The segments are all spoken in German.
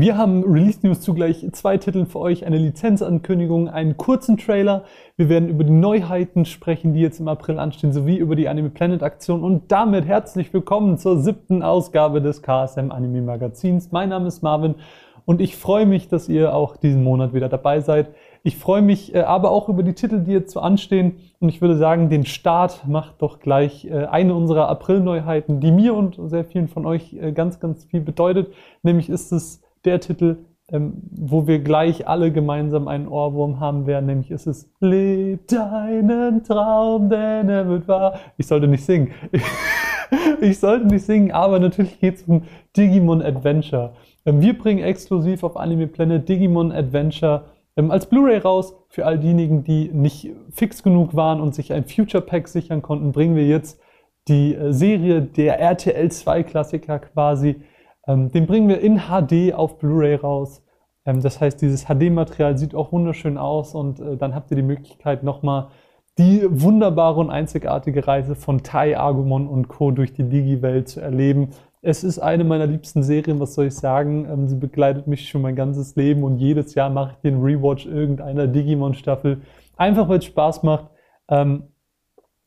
Wir haben Release News zugleich zwei Titeln für euch, eine Lizenzankündigung, einen kurzen Trailer. Wir werden über die Neuheiten sprechen, die jetzt im April anstehen, sowie über die Anime Planet Aktion. Und damit herzlich willkommen zur siebten Ausgabe des KSM Anime Magazins. Mein Name ist Marvin und ich freue mich, dass ihr auch diesen Monat wieder dabei seid. Ich freue mich äh, aber auch über die Titel, die jetzt so anstehen. Und ich würde sagen, den Start macht doch gleich äh, eine unserer April-Neuheiten, die mir und sehr vielen von euch äh, ganz, ganz viel bedeutet. Nämlich ist es der Titel, ähm, wo wir gleich alle gemeinsam einen Ohrwurm haben werden, nämlich ist es Leb deinen Traum, denn er wird wahr. Ich sollte nicht singen. ich sollte nicht singen, aber natürlich geht es um Digimon Adventure. Ähm, wir bringen exklusiv auf Anime Planet Digimon Adventure ähm, als Blu-ray raus. Für all diejenigen, die nicht fix genug waren und sich ein Future Pack sichern konnten, bringen wir jetzt die äh, Serie der RTL 2 Klassiker quasi ähm, den bringen wir in HD auf Blu-ray raus. Ähm, das heißt, dieses HD-Material sieht auch wunderschön aus und äh, dann habt ihr die Möglichkeit, nochmal die wunderbare und einzigartige Reise von Tai, Agumon und Co. durch die Digi-Welt zu erleben. Es ist eine meiner liebsten Serien, was soll ich sagen? Ähm, sie begleitet mich schon mein ganzes Leben und jedes Jahr mache ich den Rewatch irgendeiner Digimon-Staffel. Einfach weil es Spaß macht. Ähm,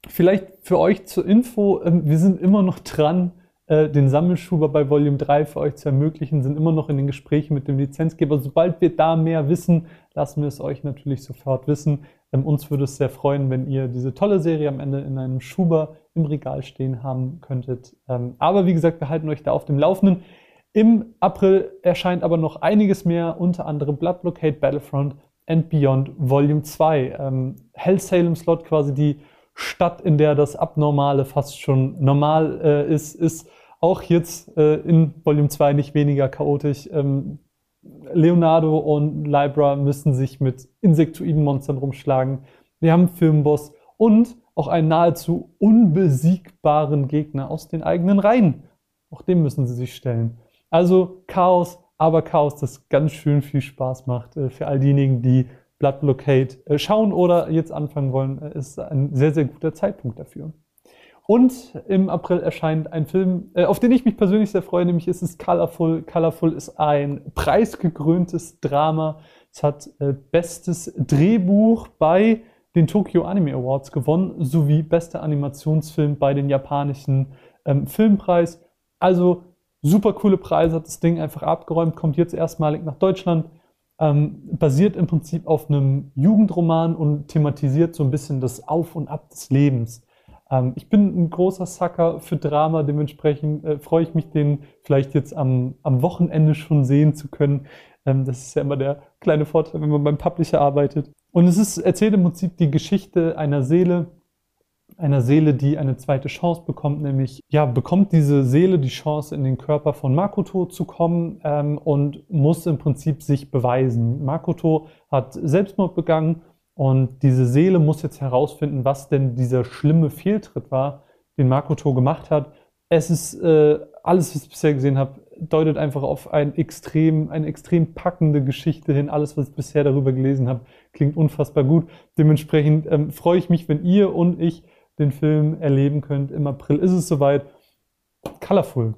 vielleicht für euch zur Info, ähm, wir sind immer noch dran, äh, den Sammelschuber bei Volume 3 für euch zu ermöglichen, sind immer noch in den Gesprächen mit dem Lizenzgeber. Sobald wir da mehr wissen, lassen wir es euch natürlich sofort wissen. Ähm, uns würde es sehr freuen, wenn ihr diese tolle Serie am Ende in einem Schuber im Regal stehen haben könntet. Ähm, aber wie gesagt, wir halten euch da auf dem Laufenden. Im April erscheint aber noch einiges mehr, unter anderem Blood Blockade Battlefront and Beyond Volume 2. Ähm, Hell Salem Slot, quasi die Stadt, in der das Abnormale fast schon normal äh, ist, ist auch jetzt äh, in Volume 2 nicht weniger chaotisch. Ähm, Leonardo und Libra müssen sich mit insektoiden Monstern rumschlagen. Wir haben einen Filmboss und auch einen nahezu unbesiegbaren Gegner aus den eigenen Reihen. Auch dem müssen sie sich stellen. Also Chaos, aber Chaos, das ganz schön viel Spaß macht äh, für all diejenigen, die Blood Blockade äh, schauen oder jetzt anfangen wollen, äh, ist ein sehr, sehr guter Zeitpunkt dafür. Und im April erscheint ein Film, äh, auf den ich mich persönlich sehr freue, nämlich ist es Colorful. Colorful ist ein preisgekröntes Drama. Es hat bestes Drehbuch bei den Tokyo Anime Awards gewonnen, sowie bester Animationsfilm bei den japanischen ähm, Filmpreis. Also super coole Preise, hat das Ding einfach abgeräumt, kommt jetzt erstmalig nach Deutschland. Ähm, basiert im Prinzip auf einem Jugendroman und thematisiert so ein bisschen das Auf und Ab des Lebens. Ähm, ich bin ein großer Sucker für Drama, dementsprechend äh, freue ich mich, den vielleicht jetzt am, am Wochenende schon sehen zu können. Ähm, das ist ja immer der kleine Vorteil, wenn man beim Publisher arbeitet. Und es ist, erzählt im Prinzip die Geschichte einer Seele, einer Seele, die eine zweite Chance bekommt, nämlich ja, bekommt diese Seele die Chance, in den Körper von Makoto zu kommen ähm, und muss im Prinzip sich beweisen. Makoto hat Selbstmord begangen und diese Seele muss jetzt herausfinden, was denn dieser schlimme Fehltritt war, den Makoto gemacht hat. Es ist äh, alles, was ich bisher gesehen habe, deutet einfach auf ein extrem, eine extrem packende Geschichte hin. Alles, was ich bisher darüber gelesen habe, klingt unfassbar gut. Dementsprechend ähm, freue ich mich, wenn ihr und ich den Film erleben könnt. Im April ist es soweit. Colorful.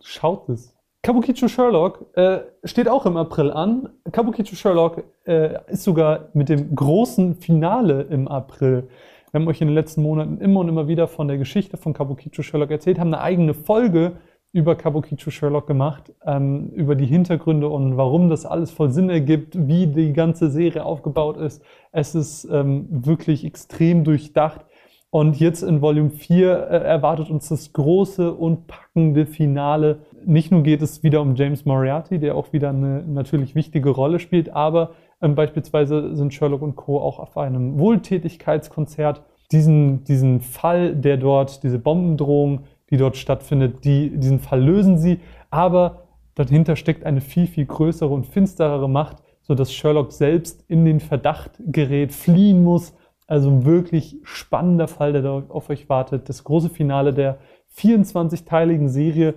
Schaut es. Kabukicho Sherlock äh, steht auch im April an. Kabukicho Sherlock äh, ist sogar mit dem großen Finale im April. Wir haben euch in den letzten Monaten immer und immer wieder von der Geschichte von Kabukicho Sherlock erzählt, haben eine eigene Folge über Kabukicho Sherlock gemacht, ähm, über die Hintergründe und warum das alles voll Sinn ergibt, wie die ganze Serie aufgebaut ist. Es ist ähm, wirklich extrem durchdacht. Und jetzt in Volume 4 äh, erwartet uns das große und packende Finale. Nicht nur geht es wieder um James Moriarty, der auch wieder eine natürlich wichtige Rolle spielt, aber ähm, beispielsweise sind Sherlock und Co. auch auf einem Wohltätigkeitskonzert. Diesen, diesen Fall, der dort, diese Bombendrohung, die dort stattfindet, die, diesen Fall lösen sie, aber dahinter steckt eine viel, viel größere und finsterere Macht, sodass Sherlock selbst in den Verdacht gerät, fliehen muss also ein wirklich spannender Fall, der da auf euch wartet. Das große Finale der 24-teiligen Serie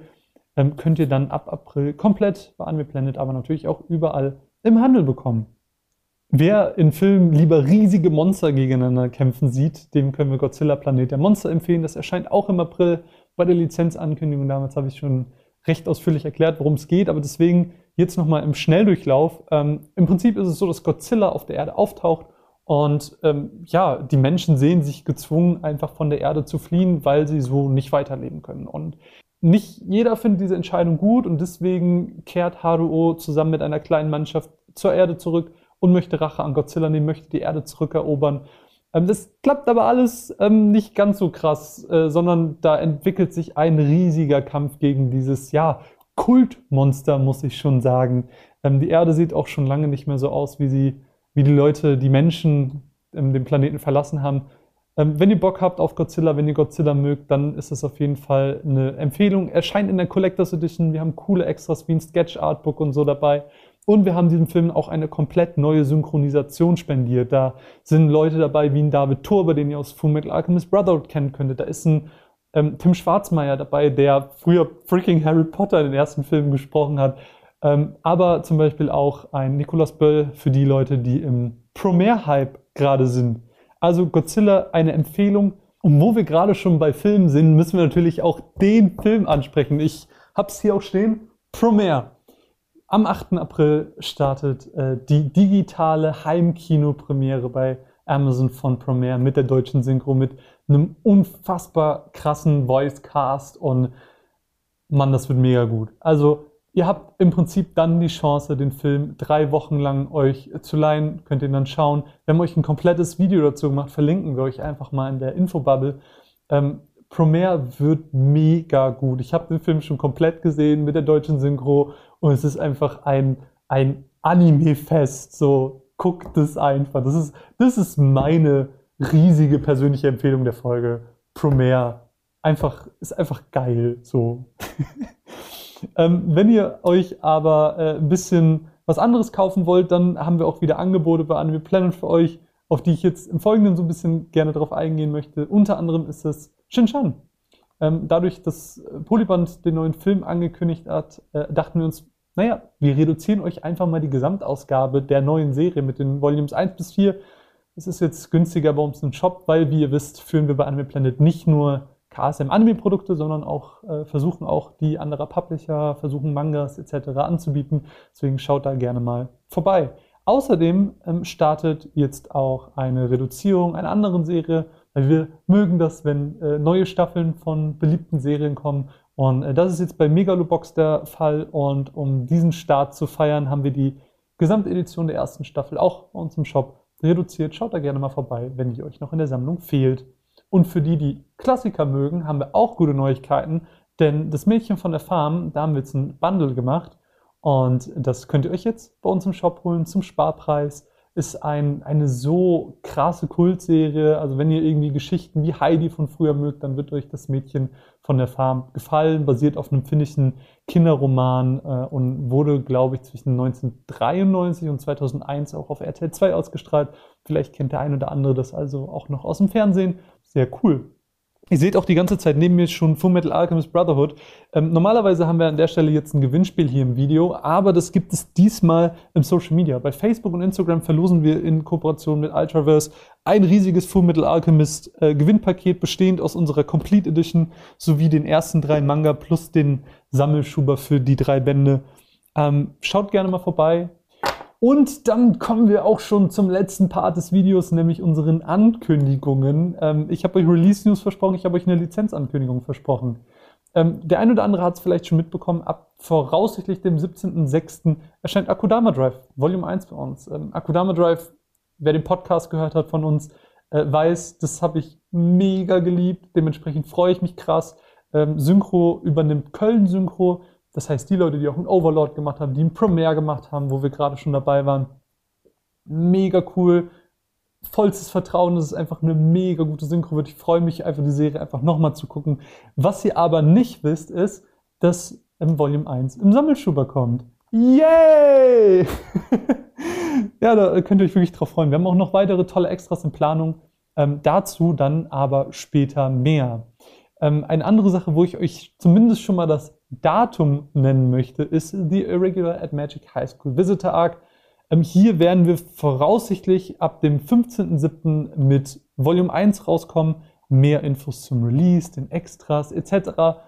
ähm, könnt ihr dann ab April komplett bei Anime Planet, aber natürlich auch überall im Handel bekommen. Wer in Filmen lieber riesige Monster gegeneinander kämpfen sieht, dem können wir Godzilla Planet der Monster empfehlen. Das erscheint auch im April bei der Lizenzankündigung. Damals habe ich schon recht ausführlich erklärt, worum es geht, aber deswegen jetzt nochmal im Schnelldurchlauf. Ähm, Im Prinzip ist es so, dass Godzilla auf der Erde auftaucht und ähm, ja, die Menschen sehen sich gezwungen, einfach von der Erde zu fliehen, weil sie so nicht weiterleben können. Und nicht jeder findet diese Entscheidung gut und deswegen kehrt Haruo zusammen mit einer kleinen Mannschaft zur Erde zurück und möchte Rache an Godzilla nehmen, möchte die Erde zurückerobern. Ähm, das klappt aber alles ähm, nicht ganz so krass, äh, sondern da entwickelt sich ein riesiger Kampf gegen dieses, ja, Kultmonster, muss ich schon sagen. Ähm, die Erde sieht auch schon lange nicht mehr so aus, wie sie, wie die Leute, die Menschen ähm, den Planeten verlassen haben. Ähm, wenn ihr Bock habt auf Godzilla, wenn ihr Godzilla mögt, dann ist es auf jeden Fall eine Empfehlung. Erscheint in der Collectors Edition. Wir haben coole Extras wie ein Sketch Artbook und so dabei. Und wir haben diesem Film auch eine komplett neue Synchronisation spendiert. Da sind Leute dabei wie ein David Turber, den ihr aus Fullmetal Alchemist Brotherhood kennen könntet. Da ist ein ähm, Tim Schwarzmeier dabei, der früher freaking Harry Potter in den ersten Filmen gesprochen hat. Ähm, aber zum Beispiel auch ein Nicolas Böll für die Leute, die im Promare-Hype gerade sind. Also Godzilla eine Empfehlung. Und wo wir gerade schon bei Filmen sind, müssen wir natürlich auch den Film ansprechen. Ich hab's hier auch stehen. Promare. Am 8. April startet äh, die digitale Heimkino-Premiere bei Amazon von Promare mit der deutschen Synchro, mit einem unfassbar krassen Voice-Cast und Mann, das wird mega gut. Also ihr habt im Prinzip dann die Chance, den Film drei Wochen lang euch zu leihen, könnt ihr dann schauen. Wir haben euch ein komplettes Video dazu gemacht, verlinken wir euch einfach mal in der Infobubble. Ähm, Promare wird mega gut. Ich habe den Film schon komplett gesehen mit der deutschen Synchro und es ist einfach ein, ein Anime-Fest. So, guckt es einfach. Das ist, das ist meine riesige persönliche Empfehlung der Folge. Promare. Einfach, ist einfach geil. So. ähm, wenn ihr euch aber äh, ein bisschen was anderes kaufen wollt, dann haben wir auch wieder Angebote bei Anime Planet für euch, auf die ich jetzt im Folgenden so ein bisschen gerne drauf eingehen möchte. Unter anderem ist es Shinshan. Ähm, dadurch, dass Polyband den neuen Film angekündigt hat, äh, dachten wir uns, naja, wir reduzieren euch einfach mal die Gesamtausgabe der neuen Serie mit den Volumes 1 bis 4. Es ist jetzt günstiger bei uns im Shop, weil, wie ihr wisst, führen wir bei Anime Planet nicht nur KSM-Anime-Produkte, sondern auch äh, versuchen auch die anderer Publisher, versuchen Mangas etc. anzubieten. Deswegen schaut da gerne mal vorbei. Außerdem ähm, startet jetzt auch eine Reduzierung einer anderen Serie, weil wir mögen das, wenn äh, neue Staffeln von beliebten Serien kommen und äh, das ist jetzt bei Megalobox der Fall. Und um diesen Start zu feiern, haben wir die Gesamtedition der ersten Staffel auch bei uns im Shop reduziert. Schaut da gerne mal vorbei, wenn die euch noch in der Sammlung fehlt. Und für die, die Klassiker mögen, haben wir auch gute Neuigkeiten. Denn das Mädchen von der Farm, da haben wir jetzt ein Bundle gemacht. Und das könnt ihr euch jetzt bei uns im Shop holen zum Sparpreis ist ein, eine so krasse Kultserie. Also wenn ihr irgendwie Geschichten wie Heidi von früher mögt, dann wird euch das Mädchen von der Farm gefallen. Basiert auf einem finnischen Kinderroman äh, und wurde, glaube ich, zwischen 1993 und 2001 auch auf RTL 2 ausgestrahlt. Vielleicht kennt der ein oder andere das also auch noch aus dem Fernsehen. Sehr cool. Ihr seht auch die ganze Zeit neben mir schon Full Metal Alchemist Brotherhood. Ähm, normalerweise haben wir an der Stelle jetzt ein Gewinnspiel hier im Video, aber das gibt es diesmal im Social Media. Bei Facebook und Instagram verlosen wir in Kooperation mit Ultraverse ein riesiges Full Metal Alchemist äh, Gewinnpaket bestehend aus unserer Complete Edition sowie den ersten drei Manga plus den Sammelschuber für die drei Bände. Ähm, schaut gerne mal vorbei. Und dann kommen wir auch schon zum letzten Part des Videos, nämlich unseren Ankündigungen. Ähm, ich habe euch Release News versprochen, ich habe euch eine Lizenzankündigung versprochen. Ähm, der eine oder andere hat es vielleicht schon mitbekommen, ab voraussichtlich dem 17.06. erscheint Akudama Drive, Volume 1 für uns. Ähm, Akudama Drive, wer den Podcast gehört hat von uns, äh, weiß, das habe ich mega geliebt. Dementsprechend freue ich mich krass. Ähm, Synchro übernimmt Köln Synchro. Das heißt, die Leute, die auch einen Overlord gemacht haben, die einen Premiere gemacht haben, wo wir gerade schon dabei waren, mega cool. Vollstes Vertrauen, dass es einfach eine mega gute Synchro wird. Ich freue mich einfach, die Serie einfach nochmal zu gucken. Was ihr aber nicht wisst, ist, dass im Volume 1 im Sammelschuber kommt. Yay! ja, da könnt ihr euch wirklich drauf freuen. Wir haben auch noch weitere tolle Extras in Planung. Ähm, dazu dann aber später mehr. Ähm, eine andere Sache, wo ich euch zumindest schon mal das Datum nennen möchte, ist The Irregular at Magic High School Visitor Arc. Ähm, hier werden wir voraussichtlich ab dem 15.07. mit Volume 1 rauskommen. Mehr Infos zum Release, den Extras etc.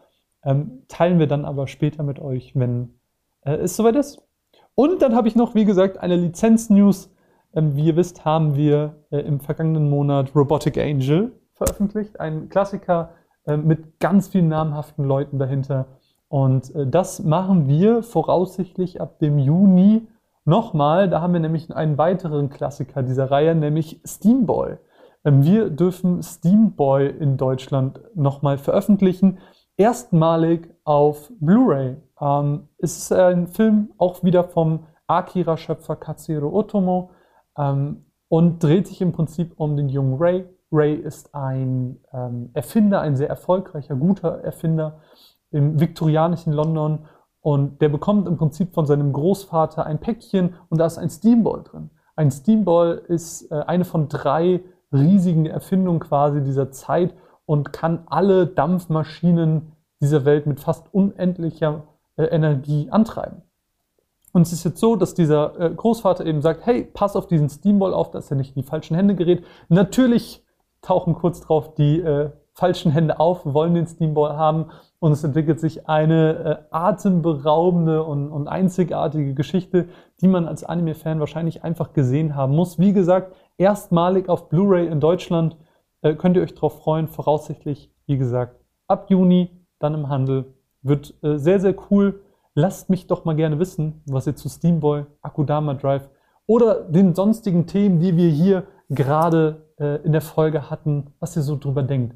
Ähm, teilen wir dann aber später mit euch, wenn äh, es soweit ist. Und dann habe ich noch, wie gesagt, eine Lizenz-News. Ähm, wie ihr wisst, haben wir äh, im vergangenen Monat Robotic Angel veröffentlicht. Ein Klassiker äh, mit ganz vielen namhaften Leuten dahinter. Und äh, das machen wir voraussichtlich ab dem Juni nochmal. Da haben wir nämlich einen weiteren Klassiker dieser Reihe, nämlich Steamboy. Ähm, wir dürfen Steamboy in Deutschland nochmal veröffentlichen. Erstmalig auf Blu-ray. Ähm, es ist ein Film auch wieder vom Akira-Schöpfer Katsuro Otomo ähm, und dreht sich im Prinzip um den jungen Ray. Ray ist ein Erfinder, ein sehr erfolgreicher, guter Erfinder im viktorianischen London und der bekommt im Prinzip von seinem Großvater ein Päckchen und da ist ein Steamball drin. Ein Steamball ist äh, eine von drei riesigen Erfindungen quasi dieser Zeit und kann alle Dampfmaschinen dieser Welt mit fast unendlicher äh, Energie antreiben. Und es ist jetzt so, dass dieser äh, Großvater eben sagt, hey, pass auf diesen Steamball auf, dass er nicht in die falschen Hände gerät. Natürlich tauchen kurz drauf die äh, falschen Hände auf, wollen den Steamball haben und es entwickelt sich eine äh, atemberaubende und, und einzigartige Geschichte, die man als Anime-Fan wahrscheinlich einfach gesehen haben muss. Wie gesagt, erstmalig auf Blu-ray in Deutschland. Äh, könnt ihr euch darauf freuen, voraussichtlich, wie gesagt, ab Juni dann im Handel. Wird äh, sehr, sehr cool. Lasst mich doch mal gerne wissen, was ihr zu Steamboy, Akudama Drive oder den sonstigen Themen, die wir hier gerade äh, in der Folge hatten, was ihr so drüber denkt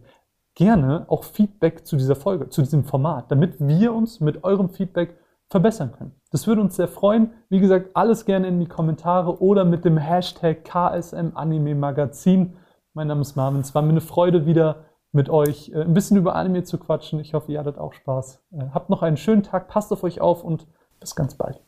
gerne auch Feedback zu dieser Folge, zu diesem Format, damit wir uns mit eurem Feedback verbessern können. Das würde uns sehr freuen. Wie gesagt, alles gerne in die Kommentare oder mit dem Hashtag KSM Anime Magazin. Mein Name ist Marvin. Es war mir eine Freude, wieder mit euch äh, ein bisschen über Anime zu quatschen. Ich hoffe, ihr hattet auch Spaß. Äh, habt noch einen schönen Tag, passt auf euch auf und bis ganz bald.